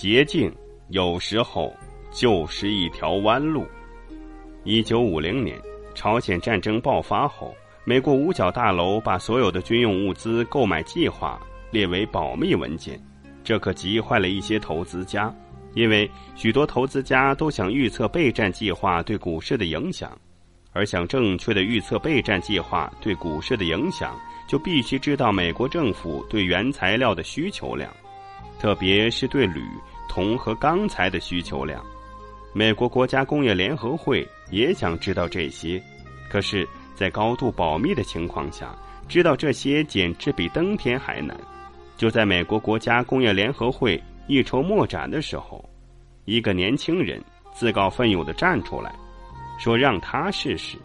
捷径有时候就是一条弯路。一九五零年，朝鲜战争爆发后，美国五角大楼把所有的军用物资购买计划列为保密文件，这可急坏了一些投资家，因为许多投资家都想预测备战计划对股市的影响，而想正确的预测备战计划对股市的影响，就必须知道美国政府对原材料的需求量。特别是对铝、铜和钢材的需求量，美国国家工业联合会也想知道这些，可是，在高度保密的情况下，知道这些简直比登天还难。就在美国国家工业联合会一筹莫展的时候，一个年轻人自告奋勇的站出来，说让他试试。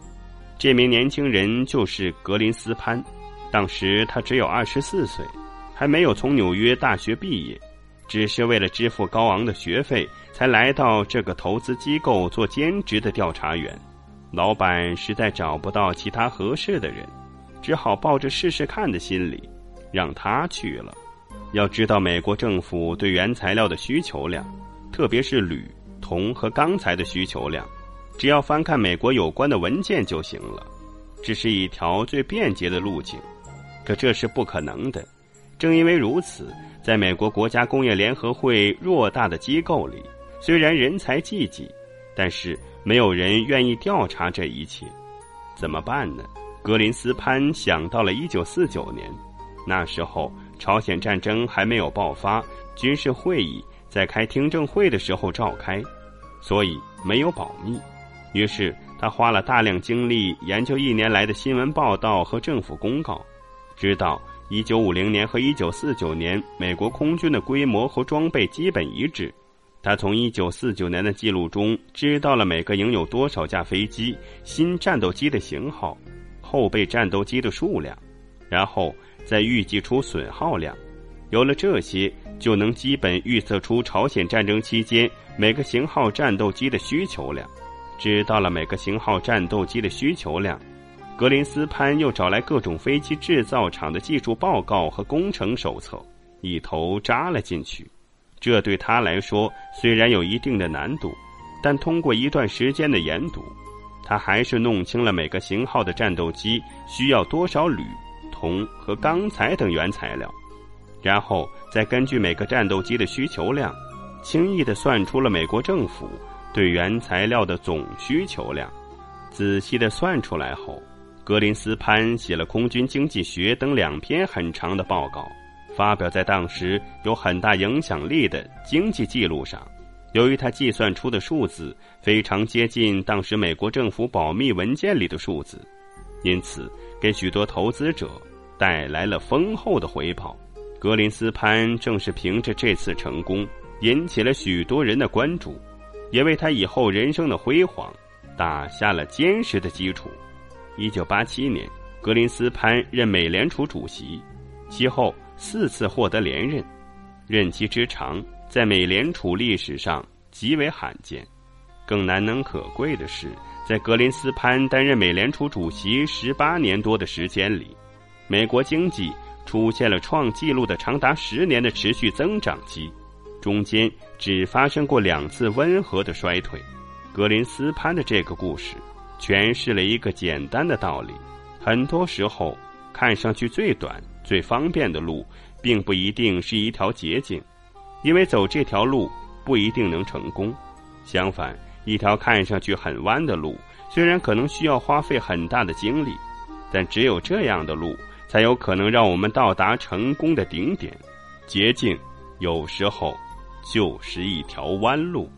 这名年轻人就是格林斯潘，当时他只有二十四岁。还没有从纽约大学毕业，只是为了支付高昂的学费，才来到这个投资机构做兼职的调查员。老板实在找不到其他合适的人，只好抱着试试看的心理，让他去了。要知道，美国政府对原材料的需求量，特别是铝、铜和钢材的需求量，只要翻看美国有关的文件就行了。这是一条最便捷的路径，可这是不可能的。正因为如此，在美国国家工业联合会偌大的机构里，虽然人才济济，但是没有人愿意调查这一切。怎么办呢？格林斯潘想到了1949年，那时候朝鲜战争还没有爆发，军事会议在开听证会的时候召开，所以没有保密。于是他花了大量精力研究一年来的新闻报道和政府公告，知道。一九五零年和一九四九年，美国空军的规模和装备基本一致。他从一九四九年的记录中知道了每个营有多少架飞机、新战斗机的型号、后备战斗机的数量，然后再预计出损耗量。有了这些，就能基本预测出朝鲜战争期间每个型号战斗机的需求量。知道了每个型号战斗机的需求量。格林斯潘又找来各种飞机制造厂的技术报告和工程手册，一头扎了进去。这对他来说虽然有一定的难度，但通过一段时间的研读，他还是弄清了每个型号的战斗机需要多少铝、铜和钢材等原材料，然后再根据每个战斗机的需求量，轻易地算出了美国政府对原材料的总需求量。仔细地算出来后。格林斯潘写了《空军经济学》等两篇很长的报告，发表在当时有很大影响力的经济记录上。由于他计算出的数字非常接近当时美国政府保密文件里的数字，因此给许多投资者带来了丰厚的回报。格林斯潘正是凭着这次成功，引起了许多人的关注，也为他以后人生的辉煌打下了坚实的基础。一九八七年，格林斯潘任美联储主席，其后四次获得连任，任期之长在美联储历史上极为罕见。更难能可贵的是，在格林斯潘担任美联储主席十八年多的时间里，美国经济出现了创纪录的长达十年的持续增长期，中间只发生过两次温和的衰退。格林斯潘的这个故事。诠释了一个简单的道理：很多时候，看上去最短、最方便的路，并不一定是一条捷径，因为走这条路不一定能成功。相反，一条看上去很弯的路，虽然可能需要花费很大的精力，但只有这样的路，才有可能让我们到达成功的顶点。捷径有时候就是一条弯路。